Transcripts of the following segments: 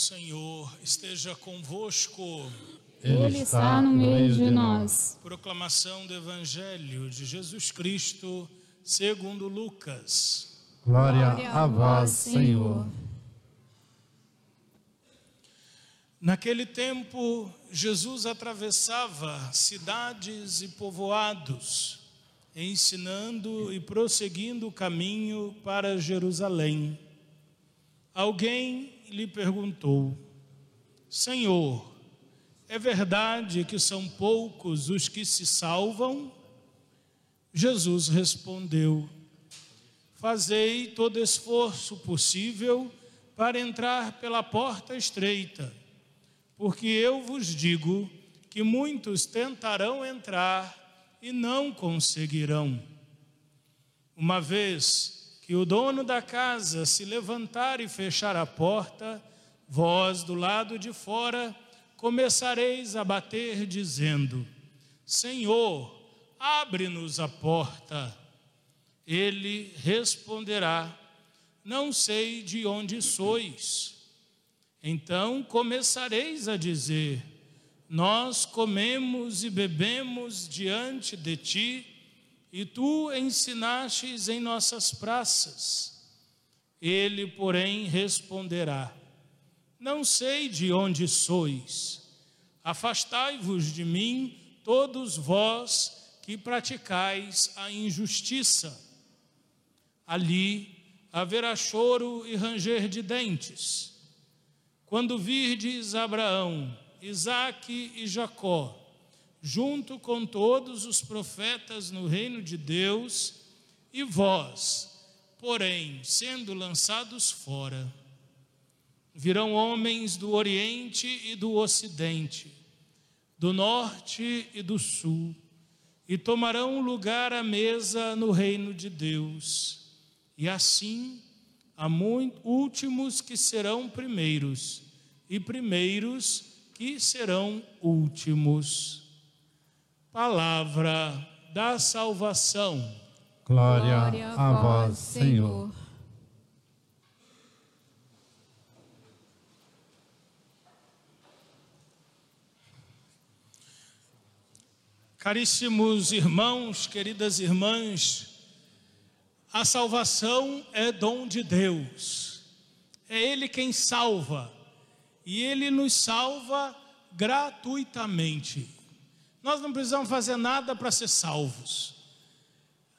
Senhor esteja convosco. Ele está no meio de nós. Proclamação do Evangelho de Jesus Cristo, segundo Lucas. Glória a vós, Senhor. Naquele tempo, Jesus atravessava cidades e povoados, ensinando e prosseguindo o caminho para Jerusalém. Alguém lhe perguntou: Senhor, é verdade que são poucos os que se salvam? Jesus respondeu: Fazei todo esforço possível para entrar pela porta estreita, porque eu vos digo que muitos tentarão entrar e não conseguirão. Uma vez que o dono da casa se levantar e fechar a porta, vós do lado de fora começareis a bater, dizendo: Senhor, abre-nos a porta. Ele responderá: Não sei de onde sois. Então começareis a dizer: Nós comemos e bebemos diante de ti, e tu ensinastes em nossas praças. Ele, porém, responderá: não sei de onde sois. Afastai-vos de mim, todos vós que praticais a injustiça. Ali haverá choro e ranger de dentes. Quando virdes Abraão, Isaque e Jacó, junto com todos os profetas no reino de Deus, e vós, porém, sendo lançados fora, virão homens do Oriente e do Ocidente, do Norte e do Sul, e tomarão lugar à mesa no reino de Deus. E assim há muitos últimos que serão primeiros, e primeiros que serão últimos. Palavra da salvação. Glória, Glória a vós, Senhor. Caríssimos irmãos, queridas irmãs, a salvação é dom de Deus, é Ele quem salva, e Ele nos salva gratuitamente. Nós não precisamos fazer nada para ser salvos.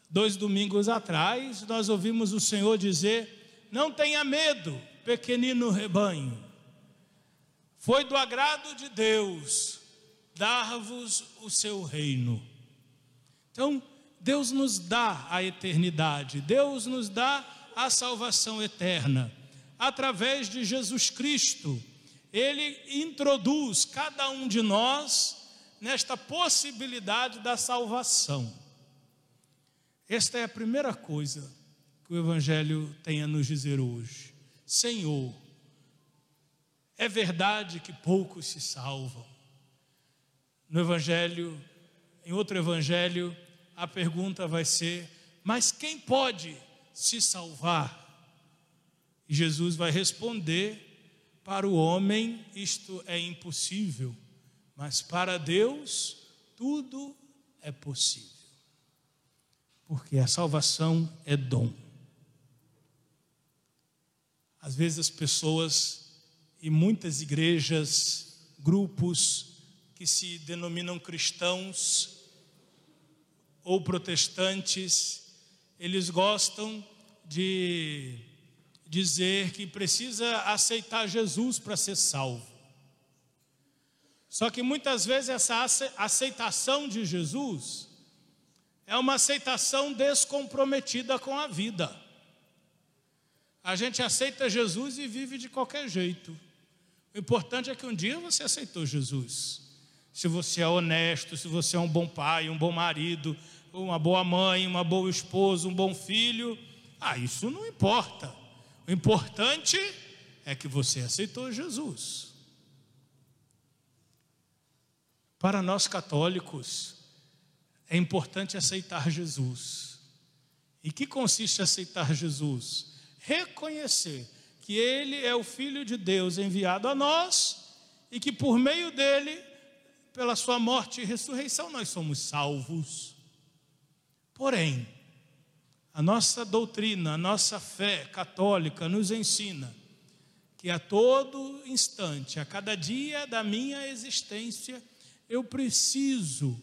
Dois domingos atrás, nós ouvimos o Senhor dizer: Não tenha medo, pequenino rebanho, foi do agrado de Deus dar-vos o seu reino. Então, Deus nos dá a eternidade, Deus nos dá a salvação eterna. Através de Jesus Cristo, Ele introduz cada um de nós nesta possibilidade da salvação. Esta é a primeira coisa que o Evangelho tem a nos dizer hoje. Senhor, é verdade que poucos se salvam. No Evangelho, em outro Evangelho, a pergunta vai ser: mas quem pode se salvar? E Jesus vai responder: para o homem isto é impossível, mas para Deus tudo é possível. Porque a salvação é dom. Às vezes as pessoas e muitas igrejas, grupos, que se denominam cristãos ou protestantes, eles gostam de dizer que precisa aceitar Jesus para ser salvo. Só que muitas vezes essa aceitação de Jesus é uma aceitação descomprometida com a vida. A gente aceita Jesus e vive de qualquer jeito. O importante é que um dia você aceitou Jesus se você é honesto, se você é um bom pai, um bom marido, uma boa mãe, uma boa esposa, um bom filho, ah, isso não importa. O importante é que você aceitou Jesus. Para nós católicos, é importante aceitar Jesus. E que consiste aceitar Jesus? Reconhecer que que ele é o Filho de Deus enviado a nós e que por meio dele, pela sua morte e ressurreição, nós somos salvos. Porém, a nossa doutrina, a nossa fé católica nos ensina que a todo instante, a cada dia da minha existência, eu preciso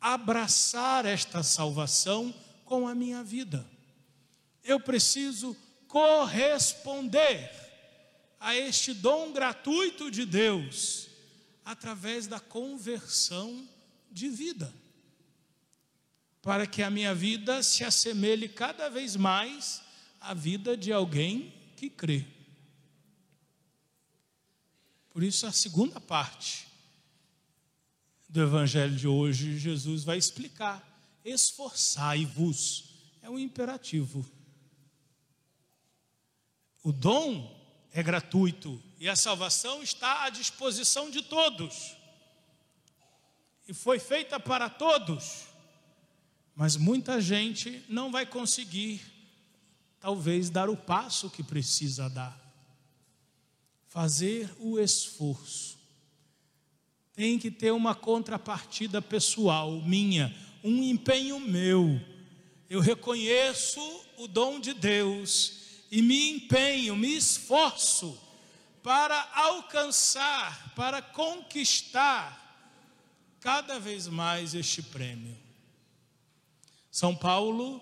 abraçar esta salvação com a minha vida. Eu preciso corresponder a este dom gratuito de Deus através da conversão de vida, para que a minha vida se assemelhe cada vez mais à vida de alguém que crê. Por isso, a segunda parte do Evangelho de hoje, Jesus vai explicar: esforçai-vos, é um imperativo. O dom é gratuito e a salvação está à disposição de todos. E foi feita para todos. Mas muita gente não vai conseguir, talvez, dar o passo que precisa dar. Fazer o esforço. Tem que ter uma contrapartida pessoal minha, um empenho meu. Eu reconheço o dom de Deus e me empenho, me esforço para alcançar, para conquistar cada vez mais este prêmio. São Paulo,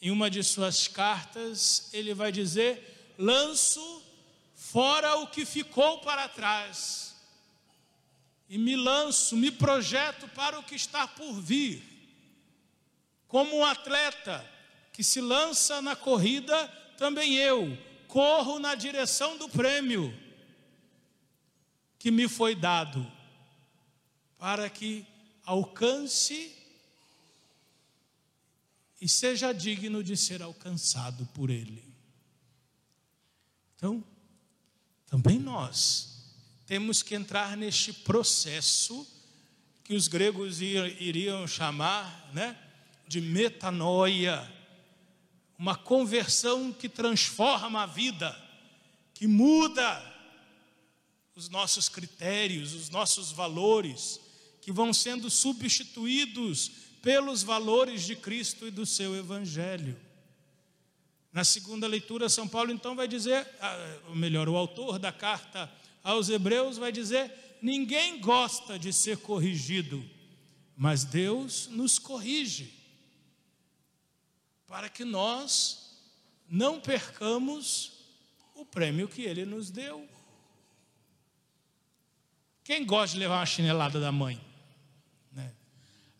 em uma de suas cartas, ele vai dizer: lanço fora o que ficou para trás, e me lanço, me projeto para o que está por vir. Como um atleta que se lança na corrida também eu corro na direção do prêmio que me foi dado, para que alcance e seja digno de ser alcançado por Ele. Então, também nós temos que entrar neste processo que os gregos iriam chamar né, de metanoia uma conversão que transforma a vida, que muda os nossos critérios, os nossos valores, que vão sendo substituídos pelos valores de Cristo e do seu Evangelho. Na segunda leitura, São Paulo então vai dizer, ah, ou melhor, o autor da carta aos Hebreus vai dizer: ninguém gosta de ser corrigido, mas Deus nos corrige para que nós não percamos o prêmio que ele nos deu. Quem gosta de levar uma chinelada da mãe? Né?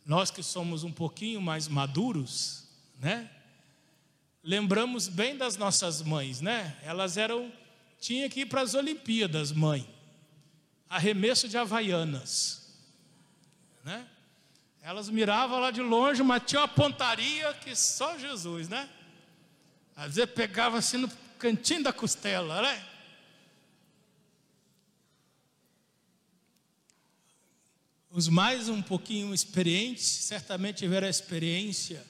Nós que somos um pouquinho mais maduros, né? Lembramos bem das nossas mães, né? Elas eram, tinha que ir para as Olimpíadas, mãe. Arremesso de havaianas, né? Elas miravam lá de longe, mas tinha uma pontaria que só Jesus, né? Às vezes pegava assim no cantinho da costela, né? Os mais um pouquinho experientes, certamente tiveram a experiência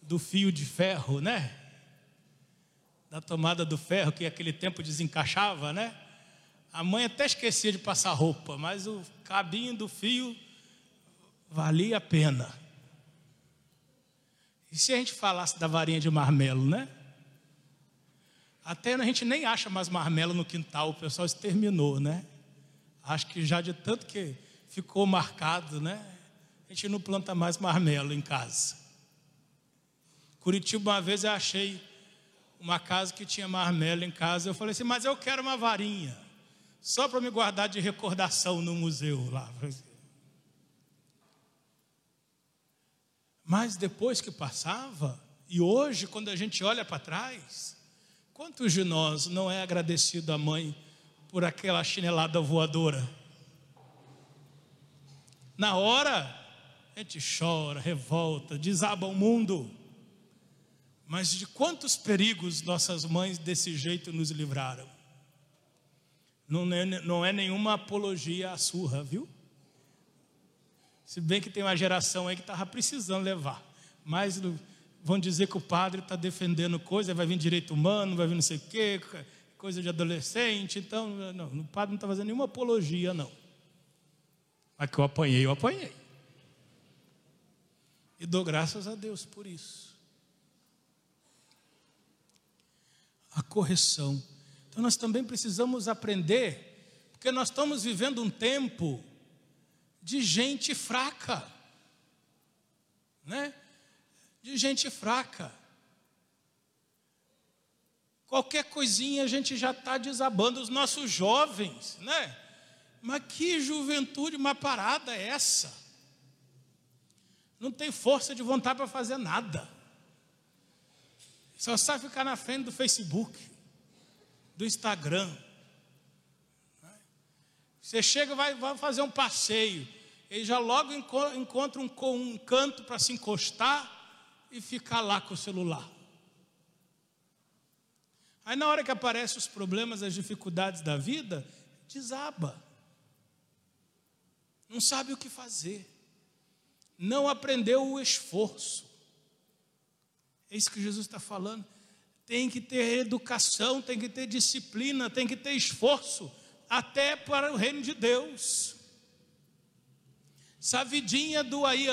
do fio de ferro, né? Da tomada do ferro, que aquele tempo desencaixava, né? A mãe até esquecia de passar roupa, mas o cabinho do fio valia a pena. E se a gente falasse da varinha de marmelo, né? Até a gente nem acha mais marmelo no quintal, o pessoal exterminou, né? Acho que já de tanto que ficou marcado, né? A gente não planta mais marmelo em casa. Curitiba, uma vez eu achei uma casa que tinha marmelo em casa. Eu falei assim, mas eu quero uma varinha, só para me guardar de recordação no museu lá. Mas depois que passava, e hoje, quando a gente olha para trás, quantos de nós não é agradecido à mãe por aquela chinelada voadora? Na hora, a gente chora, revolta, desaba o mundo. Mas de quantos perigos nossas mães desse jeito nos livraram? Não é, não é nenhuma apologia à surra, viu? Se bem que tem uma geração aí que estava precisando levar. Mas vão dizer que o padre está defendendo coisa, vai vir direito humano, vai vir não sei o quê, coisa de adolescente, então, não, o padre não está fazendo nenhuma apologia, não. Mas que eu apanhei, eu apanhei. E dou graças a Deus por isso. A correção. Então nós também precisamos aprender, porque nós estamos vivendo um tempo de gente fraca, né? De gente fraca. Qualquer coisinha a gente já está desabando, os nossos jovens, né? Mas que juventude, uma parada é essa? Não tem força de vontade para fazer nada. Só sabe ficar na frente do Facebook, do Instagram. Você chega, vai, vai fazer um passeio, e já logo encontra um, um canto para se encostar e ficar lá com o celular. Aí na hora que aparecem os problemas, as dificuldades da vida, desaba não sabe o que fazer, não aprendeu o esforço. É isso que Jesus está falando. Tem que ter educação, tem que ter disciplina, tem que ter esforço, até para o reino de Deus. Essa vidinha do aí,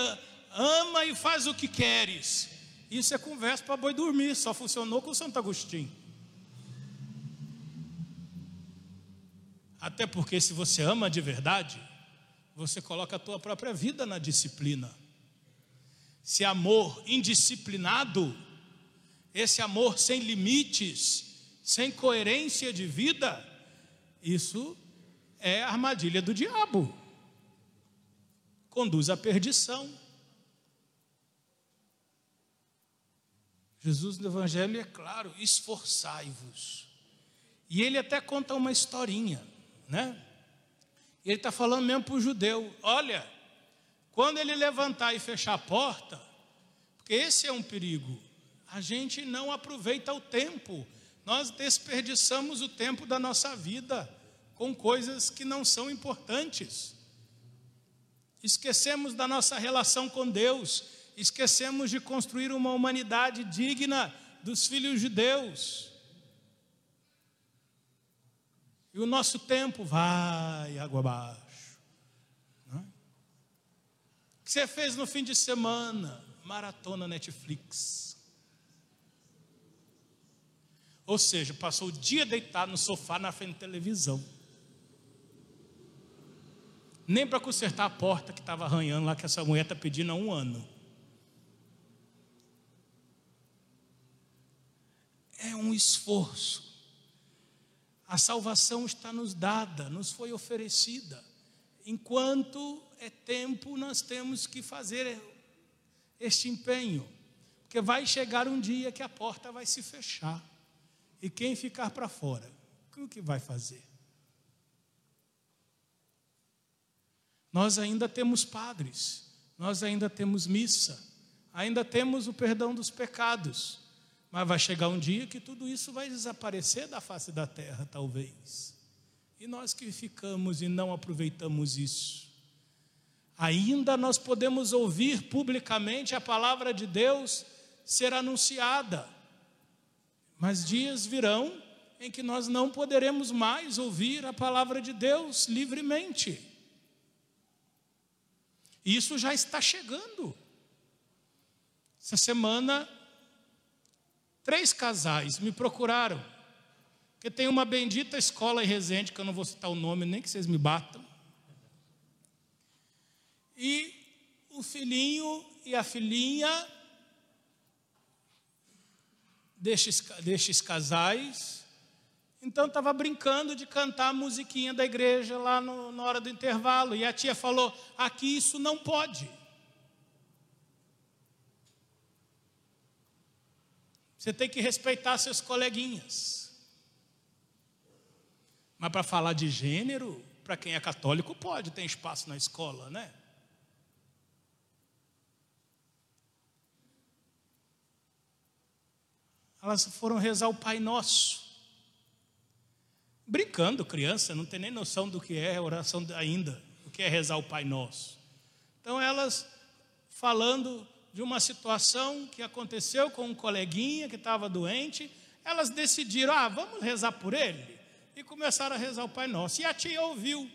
ama e faz o que queres. Isso é conversa para boi dormir, só funcionou com Santo Agostinho. Até porque se você ama de verdade, você coloca a tua própria vida na disciplina. Se amor indisciplinado, esse amor sem limites, sem coerência de vida, isso é a armadilha do diabo. Conduz à perdição. Jesus no Evangelho é claro: esforçai-vos. E ele até conta uma historinha, né? Ele está falando mesmo para o judeu: olha, quando ele levantar e fechar a porta, porque esse é um perigo, a gente não aproveita o tempo, nós desperdiçamos o tempo da nossa vida com coisas que não são importantes. Esquecemos da nossa relação com Deus, esquecemos de construir uma humanidade digna dos filhos de Deus. E o nosso tempo vai água abaixo. Não é? O que você fez no fim de semana? Maratona Netflix. Ou seja, passou o dia deitado no sofá na frente da televisão. Nem para consertar a porta que estava arranhando lá, que essa mulher está pedindo há um ano. É um esforço a salvação está nos dada, nos foi oferecida. Enquanto é tempo, nós temos que fazer este empenho, porque vai chegar um dia que a porta vai se fechar, e quem ficar para fora, o que vai fazer? Nós ainda temos padres, nós ainda temos missa, ainda temos o perdão dos pecados, mas vai chegar um dia que tudo isso vai desaparecer da face da terra, talvez. E nós que ficamos e não aproveitamos isso. Ainda nós podemos ouvir publicamente a palavra de Deus ser anunciada, mas dias virão em que nós não poderemos mais ouvir a palavra de Deus livremente. Isso já está chegando. Essa semana Três casais me procuraram, porque tem uma bendita escola em Resende, que eu não vou citar o nome, nem que vocês me batam. E o filhinho e a filhinha destes, destes casais, então estava brincando de cantar a musiquinha da igreja lá no, na hora do intervalo. E a tia falou: aqui isso não pode. Você tem que respeitar seus coleguinhas. Mas para falar de gênero, para quem é católico, pode, tem espaço na escola, né? Elas foram rezar o Pai Nosso. Brincando, criança, não tem nem noção do que é oração ainda, o que é rezar o Pai Nosso. Então elas falando de uma situação que aconteceu com um coleguinha que estava doente, elas decidiram: ah, vamos rezar por ele. E começaram a rezar o Pai Nosso. E a tia ouviu.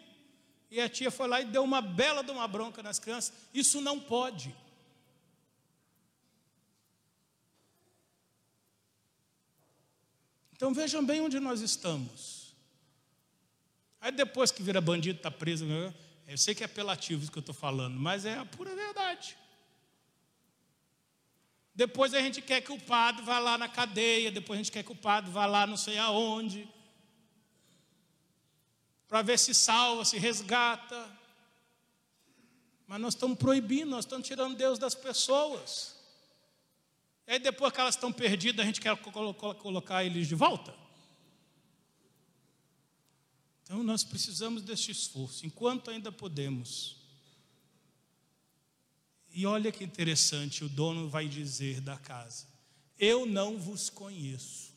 E a tia foi lá e deu uma bela de uma bronca nas crianças. Isso não pode. Então vejam bem onde nós estamos. Aí depois que vira bandido, está preso. Eu sei que é apelativo isso que eu estou falando, mas é a pura verdade. Depois a gente quer que o padre vá lá na cadeia, depois a gente quer que o padre vá lá não sei aonde, para ver se salva, se resgata. Mas nós estamos proibindo, nós estamos tirando Deus das pessoas. E aí depois que elas estão perdidas, a gente quer colocar eles de volta. Então nós precisamos deste esforço, enquanto ainda podemos. E olha que interessante, o dono vai dizer da casa: Eu não vos conheço.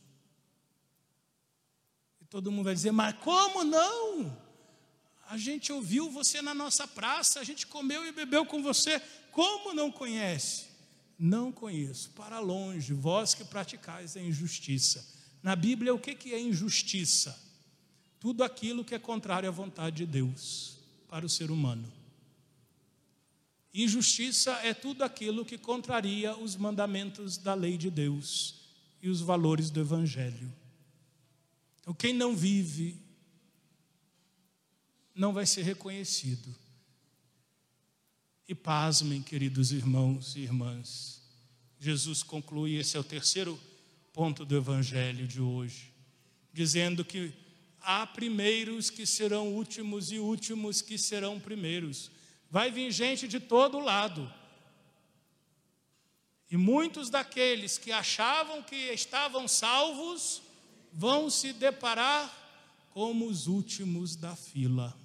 Todo mundo vai dizer: Mas como não? A gente ouviu você na nossa praça, a gente comeu e bebeu com você, como não conhece? Não conheço, para longe, vós que praticais a injustiça. Na Bíblia, o que é injustiça? Tudo aquilo que é contrário à vontade de Deus para o ser humano. Injustiça é tudo aquilo que contraria os mandamentos da lei de Deus e os valores do Evangelho. Então, quem não vive, não vai ser reconhecido. E pasmem, queridos irmãos e irmãs, Jesus conclui, esse é o terceiro ponto do Evangelho de hoje, dizendo que há primeiros que serão últimos e últimos que serão primeiros vai vir gente de todo lado. E muitos daqueles que achavam que estavam salvos vão se deparar como os últimos da fila.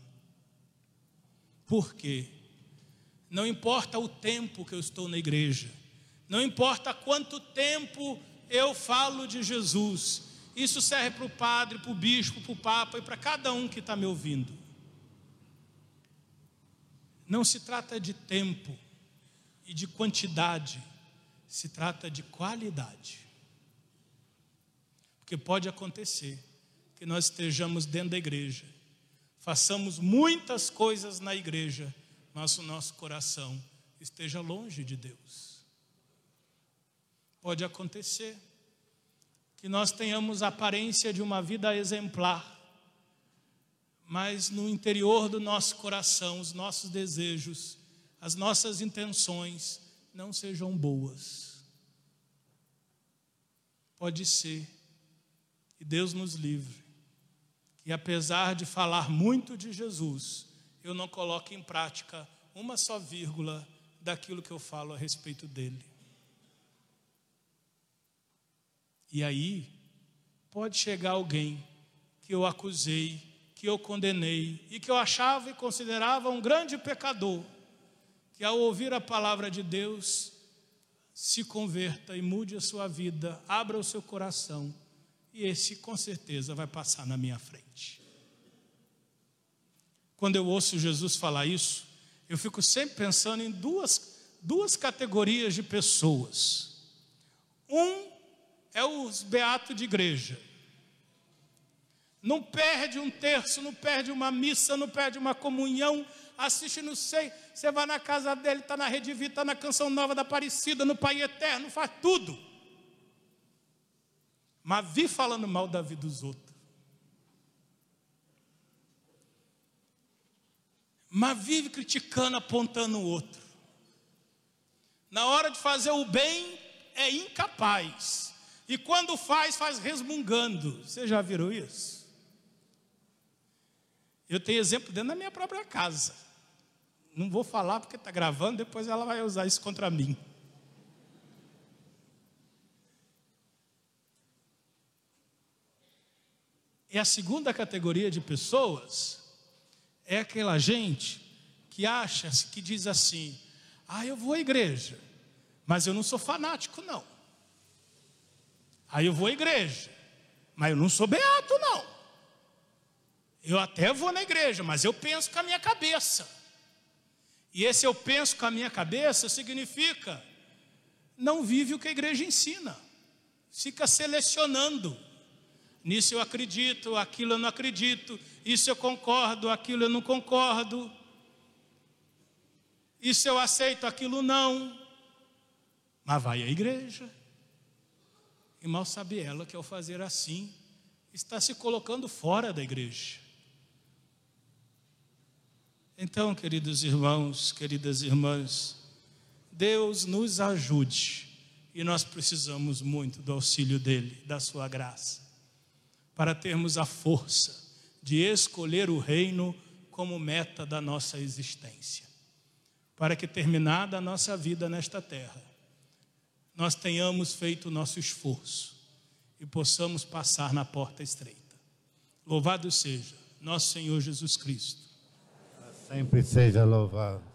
Por quê? Não importa o tempo que eu estou na igreja, não importa quanto tempo eu falo de Jesus, isso serve para o padre, para o bispo, para o papa e para cada um que está me ouvindo. Não se trata de tempo e de quantidade, se trata de qualidade. Porque pode acontecer que nós estejamos dentro da igreja, façamos muitas coisas na igreja, mas o nosso coração esteja longe de Deus. Pode acontecer que nós tenhamos a aparência de uma vida exemplar, mas no interior do nosso coração, os nossos desejos, as nossas intenções não sejam boas. Pode ser, e Deus nos livre, que apesar de falar muito de Jesus, eu não coloque em prática uma só vírgula daquilo que eu falo a respeito dele. E aí, pode chegar alguém que eu acusei que eu condenei e que eu achava e considerava um grande pecador, que ao ouvir a palavra de Deus se converta e mude a sua vida, abra o seu coração, e esse com certeza vai passar na minha frente. Quando eu ouço Jesus falar isso, eu fico sempre pensando em duas, duas categorias de pessoas. Um é os beatos de igreja, não perde um terço, não perde uma missa, não perde uma comunhão, assiste não sei, você vai na casa dele, está na Rede Vida, está na Canção Nova da Aparecida, no Pai Eterno, faz tudo. Mas vi falando mal da vida dos outros. Mas vive criticando, apontando o outro. Na hora de fazer o bem, é incapaz. E quando faz, faz resmungando. Você já viram isso? Eu tenho exemplo dentro da minha própria casa. Não vou falar porque está gravando, depois ela vai usar isso contra mim. E a segunda categoria de pessoas é aquela gente que acha, que diz assim: ah, eu vou à igreja, mas eu não sou fanático, não. Aí eu vou à igreja, mas eu não sou beato, não. Eu até vou na igreja, mas eu penso com a minha cabeça. E esse eu penso com a minha cabeça significa não vive o que a igreja ensina, fica selecionando. Nisso eu acredito, aquilo eu não acredito. Isso eu concordo, aquilo eu não concordo. Isso eu aceito, aquilo não. Mas vai à igreja. E mal sabe ela que ao fazer assim, está se colocando fora da igreja. Então, queridos irmãos, queridas irmãs, Deus nos ajude e nós precisamos muito do auxílio dele, da sua graça, para termos a força de escolher o reino como meta da nossa existência, para que terminada a nossa vida nesta terra, nós tenhamos feito o nosso esforço e possamos passar na porta estreita. Louvado seja nosso Senhor Jesus Cristo. Sempre seja louvado.